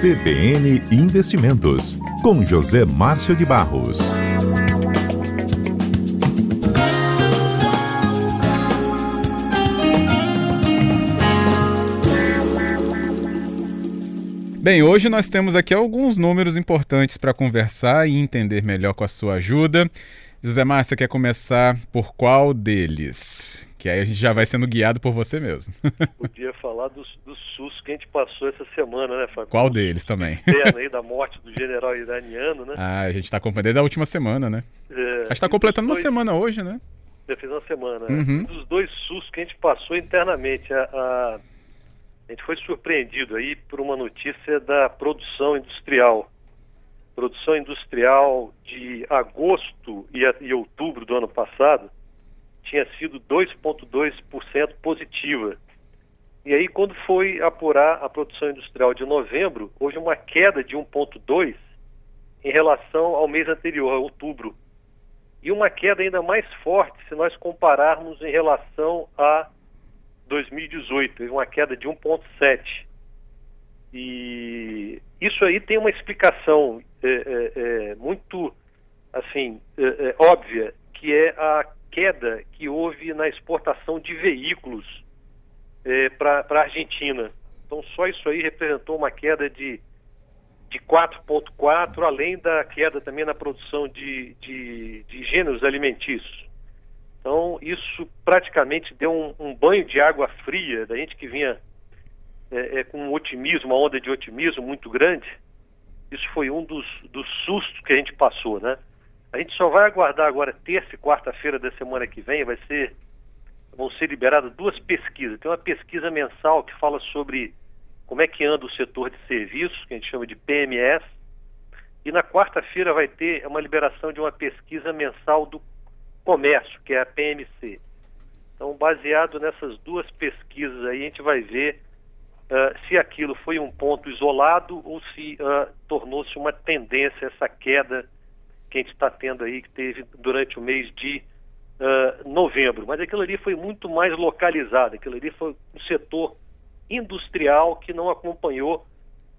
CBN Investimentos, com José Márcio de Barros. Bem, hoje nós temos aqui alguns números importantes para conversar e entender melhor com a sua ajuda. José Márcio, quer começar por qual deles? Que aí a gente já vai sendo guiado por você mesmo. Podia falar do, do SUS que a gente passou essa semana, né, Fábio? Qual deles também? aí da morte do general iraniano, né? Ah, a gente está acompanhando desde a última semana, né? É, a gente está completando dois... uma semana hoje, né? Já fez uma semana. Uhum. Dos dois SUS que a gente passou internamente, a, a, a gente foi surpreendido aí por uma notícia da produção industrial. Produção industrial de agosto e, e outubro do ano passado tinha sido 2,2% positiva. E aí, quando foi apurar a produção industrial de novembro, houve uma queda de 1,2% em relação ao mês anterior, a outubro. E uma queda ainda mais forte se nós compararmos em relação a 2018, uma queda de 1,7%. E isso aí tem uma explicação é, é, é, muito assim é, é, óbvia, que é a queda que houve na exportação de veículos é, para a Argentina. Então, só isso aí representou uma queda de, de 4,4%, além da queda também na produção de, de, de gêneros alimentícios. Então, isso praticamente deu um, um, banho de água fria da gente que vinha é, é, com um otimismo, uma onda de otimismo muito grande. Isso foi um dos, dos sustos que a gente passou, né? A gente só vai aguardar agora terça e quarta-feira da semana que vem, vai ser vão ser liberadas duas pesquisas. Tem uma pesquisa mensal que fala sobre como é que anda o setor de serviços, que a gente chama de PMS, e na quarta-feira vai ter uma liberação de uma pesquisa mensal do comércio, que é a PMC. Então, baseado nessas duas pesquisas aí, a gente vai ver uh, se aquilo foi um ponto isolado ou se uh, tornou-se uma tendência essa queda que a gente está tendo aí, que teve durante o mês de uh, novembro. Mas aquilo ali foi muito mais localizado, aquilo ali foi um setor industrial que não acompanhou,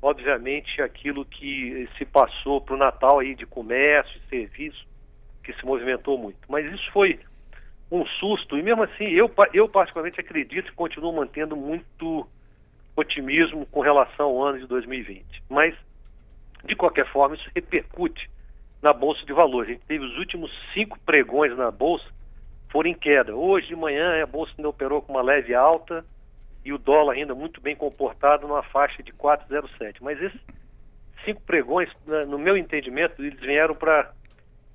obviamente, aquilo que se passou para o Natal aí de comércio e serviço, que se movimentou muito. Mas isso foi um susto, e mesmo assim, eu, eu particularmente acredito e continuo mantendo muito otimismo com relação ao ano de 2020. Mas, de qualquer forma, isso repercute na Bolsa de Valores. A gente teve os últimos cinco pregões na Bolsa foram em queda. Hoje de manhã a Bolsa ainda operou com uma leve alta e o dólar ainda muito bem comportado numa faixa de 4,07. Mas esses cinco pregões, no meu entendimento, eles vieram para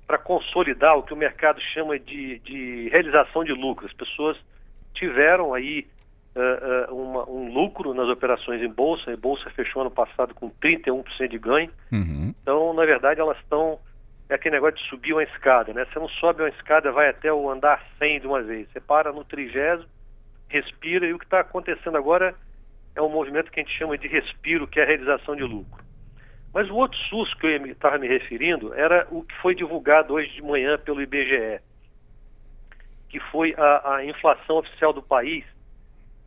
para consolidar o que o mercado chama de, de realização de lucro. As pessoas tiveram aí uh, uh, uma, um lucro nas operações em bolsa. A bolsa fechou ano passado com 31% de ganho. Uhum. Então, na verdade, elas estão é aquele negócio de subir uma escada, né? Você não sobe uma escada, vai até o andar 100 de uma vez. Você para no trigésimo, respira e o que está acontecendo agora é um movimento que a gente chama de respiro, que é a realização de lucro. Mas o outro susto que eu estava me referindo era o que foi divulgado hoje de manhã pelo IBGE, que foi a, a inflação oficial do país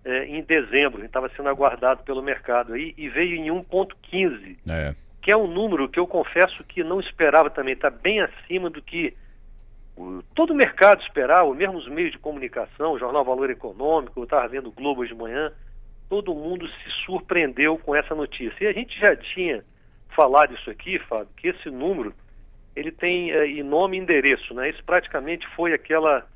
é, em dezembro, estava sendo aguardado pelo mercado aí, e veio em 1,15. É que é um número que eu confesso que não esperava também, está bem acima do que todo o mercado esperava, mesmo os meios de comunicação, o Jornal Valor Econômico, eu estava vendo o Globo hoje de manhã, todo mundo se surpreendeu com essa notícia. E a gente já tinha falado isso aqui, Fábio, que esse número ele tem é, nome e endereço, né? Isso praticamente foi aquela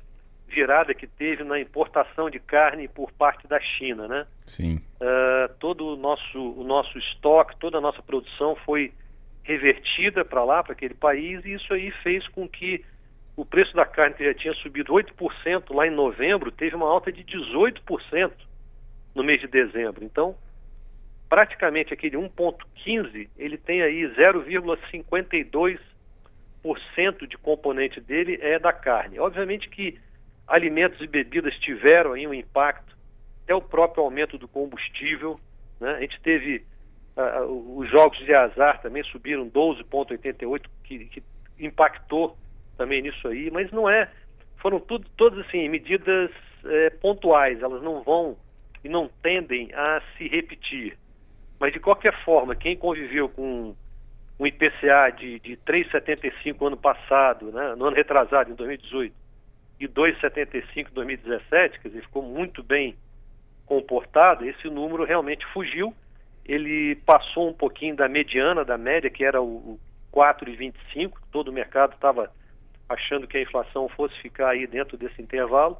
virada que teve na importação de carne por parte da China, né? Sim. Uh, todo o nosso, o nosso estoque, toda a nossa produção foi revertida para lá, para aquele país, e isso aí fez com que o preço da carne, que já tinha subido 8% lá em novembro, teve uma alta de 18% no mês de dezembro. Então, praticamente aquele 1,15, ele tem aí 0,52% de componente dele é da carne. Obviamente que alimentos e bebidas tiveram aí um impacto, até o próprio aumento do combustível, né? A gente teve uh, os jogos de azar também subiram 12,88, que, que impactou também nisso aí, mas não é, foram tudo, todas assim, medidas é, pontuais, elas não vão e não tendem a se repetir. Mas, de qualquer forma, quem conviveu com um IPCA de, de 3,75 ano passado, né, no ano retrasado, em 2018, e 2,75 em 2017, quer dizer, ficou muito bem comportado, esse número realmente fugiu. Ele passou um pouquinho da mediana, da média, que era o, o 4,25, todo o mercado estava achando que a inflação fosse ficar aí dentro desse intervalo,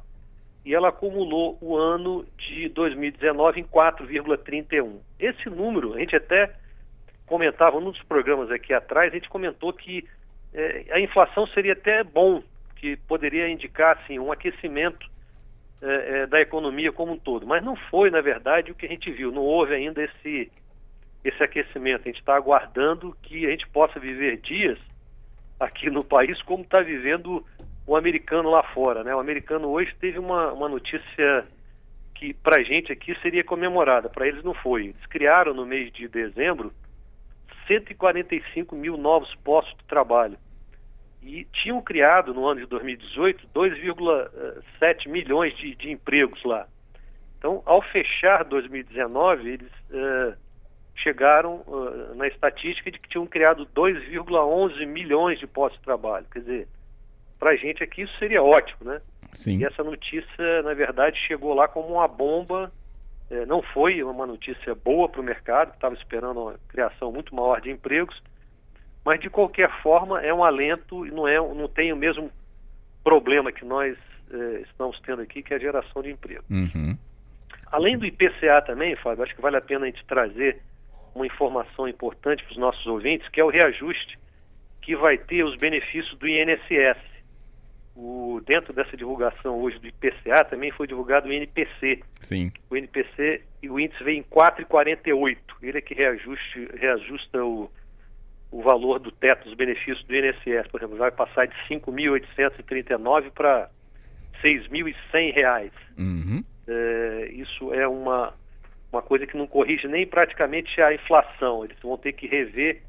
e ela acumulou o ano de 2019 em 4,31. Esse número, a gente até comentava num dos programas aqui atrás, a gente comentou que é, a inflação seria até bom, que poderia indicar assim, um aquecimento é, é, da economia como um todo. Mas não foi, na verdade, o que a gente viu. Não houve ainda esse, esse aquecimento. A gente está aguardando que a gente possa viver dias aqui no país como está vivendo o americano lá fora. Né? O americano hoje teve uma, uma notícia que para a gente aqui seria comemorada, para eles não foi. Eles criaram no mês de dezembro 145 mil novos postos de trabalho. E tinham criado no ano de 2018 2,7 milhões de, de, empregos lá. Então, ao fechar 2019, eles uh, chegaram uh, na estatística de que tinham criado 2,11 milhões de postos de trabalho. Quer dizer, para a gente aqui isso seria ótimo, né? Sim. E essa notícia, na verdade, chegou lá como uma bomba. É, não foi uma notícia boa para o mercado, que estava esperando uma criação muito maior de empregos, mas de qualquer forma é um alento e não, é, não tem o mesmo problema que nós é, estamos tendo aqui, que é a geração de emprego. Uhum. Além do IPCA também, Fábio, acho que vale a pena a gente trazer uma informação importante para os nossos ouvintes, que é o reajuste que vai ter os benefícios do INSS. O, dentro dessa divulgação hoje do IPCA também foi divulgado o INPC. Sim. O INPC e o índice vem em 4,48. Ele é que reajuste, reajusta o, o valor do teto dos benefícios do INSS. Por exemplo, vai passar de 5.839 para 6.100 reais. Uhum. É, isso é uma, uma coisa que não corrige nem praticamente a inflação. Eles vão ter que rever.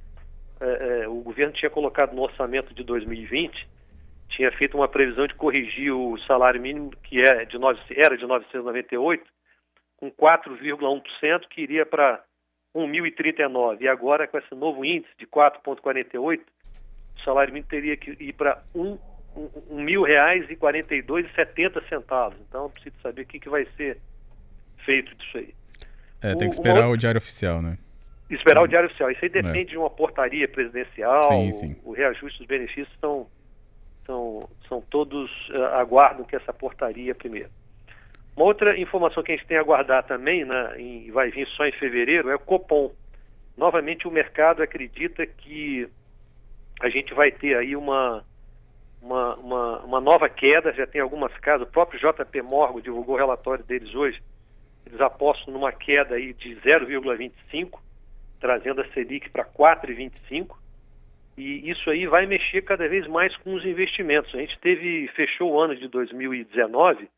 É, é, o governo tinha colocado no orçamento de 2020, tinha feito uma previsão de corrigir o salário mínimo, que é de 9, era de 998, com 4,1%, que iria para 1.039. E agora, com esse novo índice de 4,48, o salário mínimo teria que ir para um, um, um mil reais e quarenta e dois e setenta centavos. Então, eu preciso saber o que, que vai ser feito disso aí. É, tem que esperar o, o diário oficial, né? Esperar o diário oficial. Isso aí depende é. de uma portaria presidencial. Sim, sim. O, o reajuste dos benefícios são, são, são todos uh, aguardam que essa portaria primeiro. Uma outra informação que a gente tem a aguardar também, né, em, vai vir só em fevereiro, é o Copom. Novamente o mercado acredita que a gente vai ter aí uma, uma, uma, uma nova queda, já tem algumas casas, o próprio JP Morgan divulgou o relatório deles hoje, eles apostam numa queda aí de 0,25, trazendo a Selic para 4,25. E isso aí vai mexer cada vez mais com os investimentos. A gente teve fechou o ano de 2019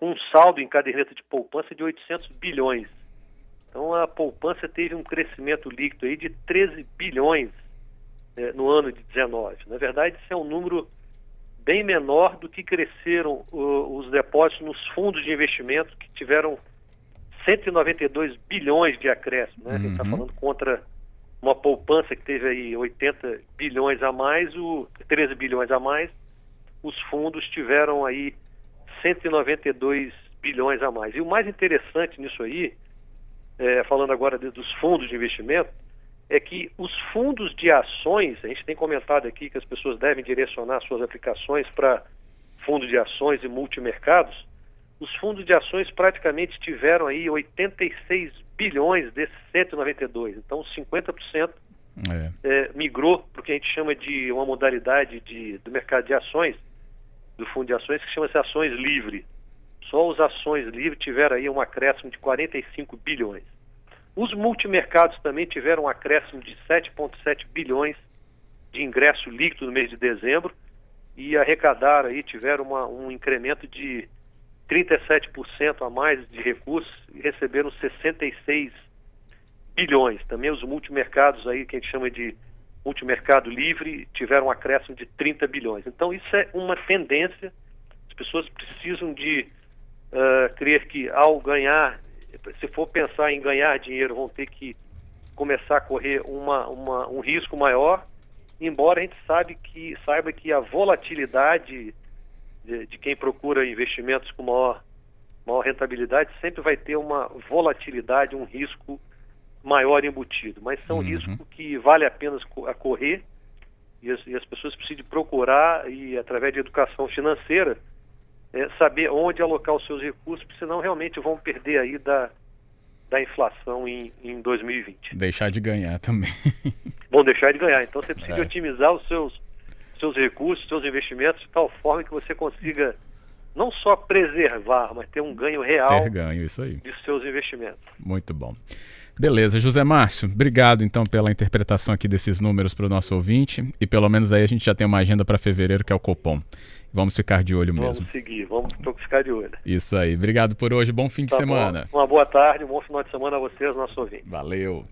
com um saldo em caderneta de poupança de 800 bilhões. Então a poupança teve um crescimento líquido aí de 13 bilhões eh, no ano de 19. Na verdade, isso é um número bem menor do que cresceram uh, os depósitos nos fundos de investimento que tiveram 192 bilhões de acréscimo, né? Uhum. A gente está falando contra uma poupança que teve aí 80 bilhões a mais, o 13 bilhões a mais, os fundos tiveram aí 192 bilhões a mais. E o mais interessante nisso aí, é, falando agora de, dos fundos de investimento, é que os fundos de ações, a gente tem comentado aqui que as pessoas devem direcionar suas aplicações para fundos de ações e multimercados, os fundos de ações praticamente tiveram aí 86 bilhões desses 192. Então, 50% é. É, migrou para o que a gente chama de uma modalidade de, do mercado de ações, do fundo de ações, que chama-se ações livre. Só os ações livres tiveram aí um acréscimo de 45 bilhões. Os multimercados também tiveram um acréscimo de 7,7 bilhões de ingresso líquido no mês de dezembro e arrecadaram aí, tiveram uma, um incremento de 37% a mais de recursos e receberam 66 bilhões. Também os multimercados aí, que a gente chama de multimercado livre, tiveram um acréscimo de 30 bilhões. Então isso é uma tendência. As pessoas precisam de uh, crer que ao ganhar, se for pensar em ganhar dinheiro, vão ter que começar a correr uma, uma, um risco maior, embora a gente sabe que, saiba que a volatilidade de, de quem procura investimentos com maior, maior rentabilidade sempre vai ter uma volatilidade, um risco maior embutido. Mas são uhum. riscos que vale a pena a correr e as, e as pessoas precisam procurar e através de educação financeira é, saber onde alocar os seus recursos, porque senão realmente vão perder aí da, da inflação em, em 2020. Deixar de ganhar também. vão deixar de ganhar. Então você precisa é. otimizar os seus, seus recursos, seus investimentos de tal forma que você consiga não só preservar, mas ter um ganho real ter ganho, isso aí. de seus investimentos. Muito bom. Beleza, José Márcio, obrigado então pela interpretação aqui desses números para o nosso ouvinte e pelo menos aí a gente já tem uma agenda para fevereiro que é o Copom. Vamos ficar de olho mesmo. Vamos seguir, vamos ficar de olho. Isso aí, obrigado por hoje, bom fim tá de semana. Bom. Uma boa tarde, um bom final de semana a vocês, nosso ouvinte. Valeu.